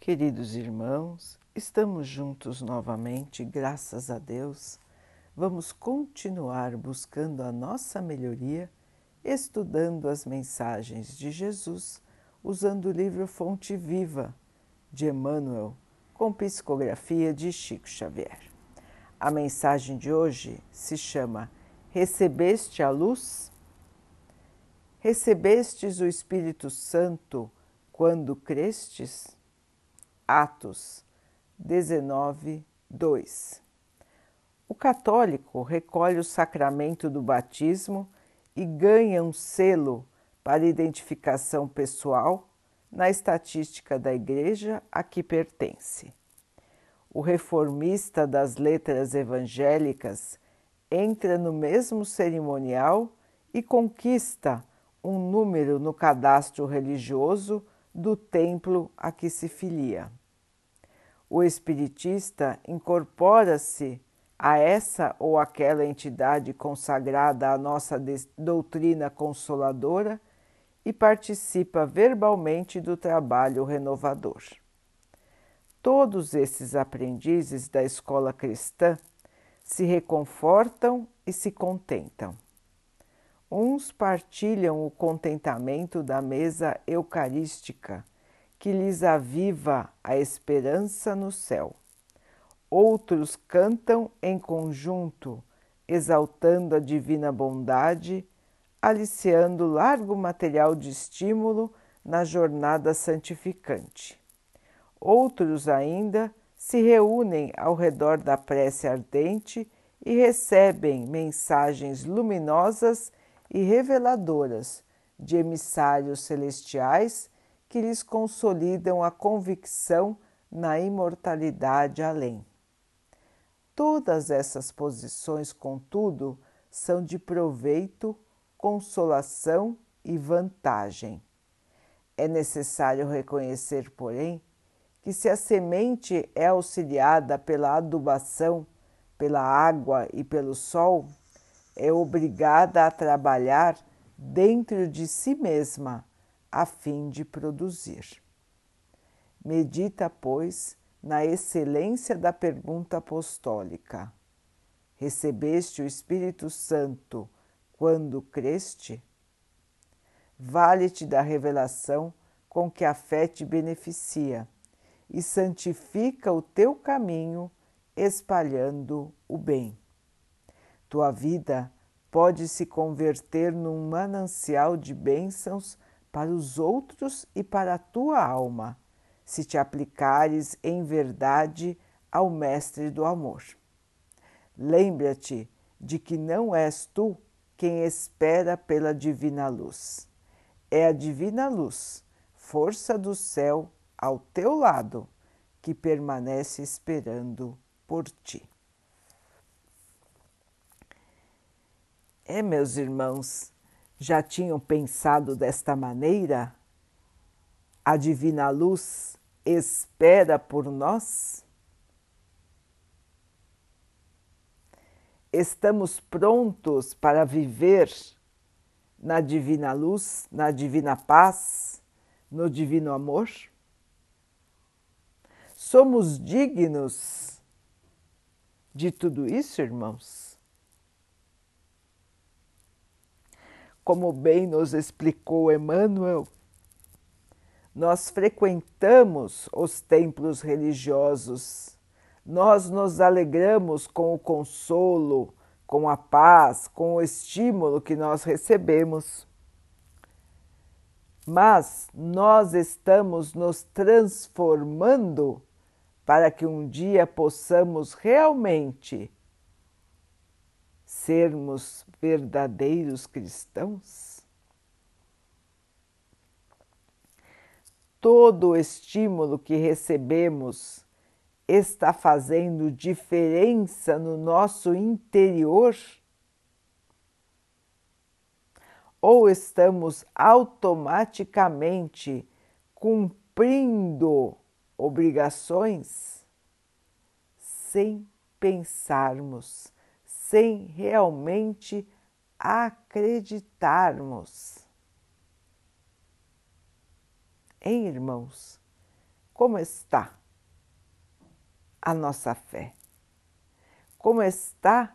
Queridos irmãos, estamos juntos novamente, graças a Deus. Vamos continuar buscando a nossa melhoria, estudando as mensagens de Jesus, usando o livro Fonte Viva de Emmanuel, com psicografia de Chico Xavier. A mensagem de hoje se chama Recebeste a luz? Recebestes o Espírito Santo quando crestes? Atos 19, 2. O católico recolhe o sacramento do batismo e ganha um selo para identificação pessoal na estatística da Igreja a que pertence. O reformista das letras evangélicas entra no mesmo cerimonial e conquista um número no cadastro religioso do templo a que se filia o espiritista incorpora-se a essa ou aquela entidade consagrada à nossa doutrina consoladora e participa verbalmente do trabalho renovador. Todos esses aprendizes da escola cristã se reconfortam e se contentam. Uns partilham o contentamento da mesa eucarística que lhes aviva a esperança no céu. Outros cantam em conjunto, exaltando a divina bondade, aliciando largo material de estímulo na jornada santificante. Outros ainda se reúnem ao redor da prece ardente e recebem mensagens luminosas e reveladoras de emissários celestiais que lhes consolidam a convicção na imortalidade além. Todas essas posições, contudo, são de proveito, consolação e vantagem. É necessário reconhecer, porém, que se a semente é auxiliada pela adubação, pela água e pelo sol, é obrigada a trabalhar dentro de si mesma a fim de produzir. Medita, pois, na excelência da pergunta apostólica: Recebeste o Espírito Santo quando creste? Vale-te da revelação com que a fé te beneficia e santifica o teu caminho, espalhando o bem. Tua vida pode se converter num manancial de bênçãos para os outros e para a tua alma, se te aplicares em verdade ao Mestre do Amor. Lembra-te de que não és tu quem espera pela divina luz. É a divina luz, força do céu ao teu lado, que permanece esperando por ti. É, meus irmãos, já tinham pensado desta maneira? A divina luz espera por nós? Estamos prontos para viver na divina luz, na divina paz, no divino amor? Somos dignos de tudo isso, irmãos? Como bem nos explicou Emmanuel, nós frequentamos os templos religiosos, nós nos alegramos com o consolo, com a paz, com o estímulo que nós recebemos. Mas nós estamos nos transformando para que um dia possamos realmente sermos verdadeiros cristãos? Todo o estímulo que recebemos está fazendo diferença no nosso interior? Ou estamos automaticamente cumprindo obrigações sem pensarmos? Sem realmente acreditarmos. Em irmãos, como está a nossa fé? Como está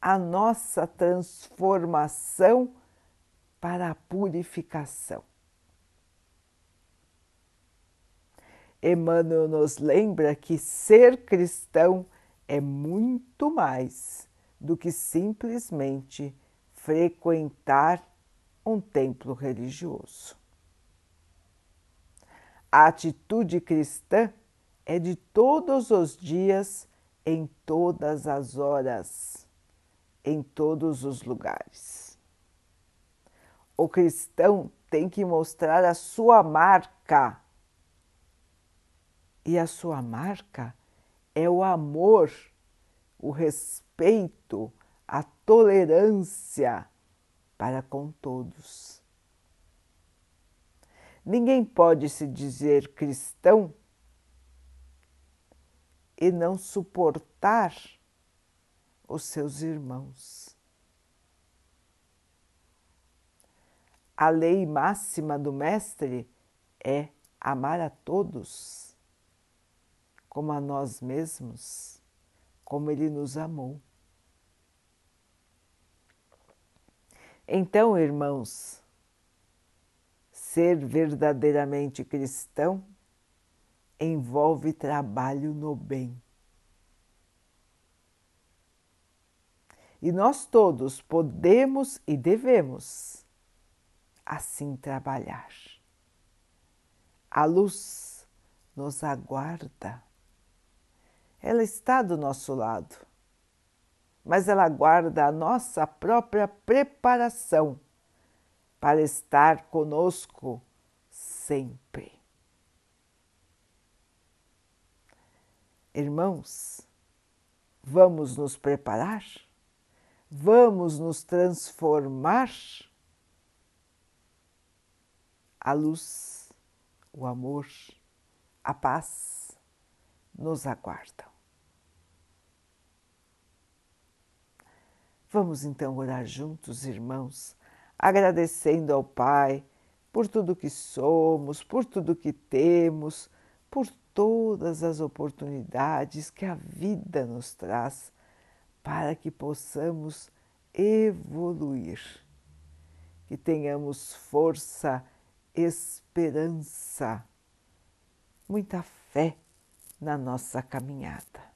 a nossa transformação para a purificação? Emmanuel nos lembra que ser cristão é muito mais do que simplesmente frequentar um templo religioso. A atitude cristã é de todos os dias, em todas as horas, em todos os lugares. O cristão tem que mostrar a sua marca. E a sua marca é o amor, o respeito, a tolerância para com todos. Ninguém pode se dizer cristão e não suportar os seus irmãos. A lei máxima do Mestre é amar a todos como a nós mesmos, como Ele nos amou. Então, irmãos, ser verdadeiramente cristão envolve trabalho no bem. E nós todos podemos e devemos assim trabalhar. A luz nos aguarda, ela está do nosso lado, mas ela aguarda a nossa própria preparação para estar conosco sempre. Irmãos, vamos nos preparar? Vamos nos transformar? A luz, o amor, a paz nos aguardam. Vamos então orar juntos, irmãos, agradecendo ao Pai por tudo que somos, por tudo que temos, por todas as oportunidades que a vida nos traz para que possamos evoluir, que tenhamos força, esperança, muita fé na nossa caminhada.